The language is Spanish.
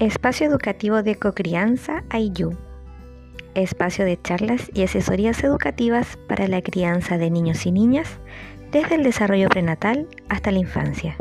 Espacio Educativo de Cocrianza AIYU. Espacio de charlas y asesorías educativas para la crianza de niños y niñas desde el desarrollo prenatal hasta la infancia.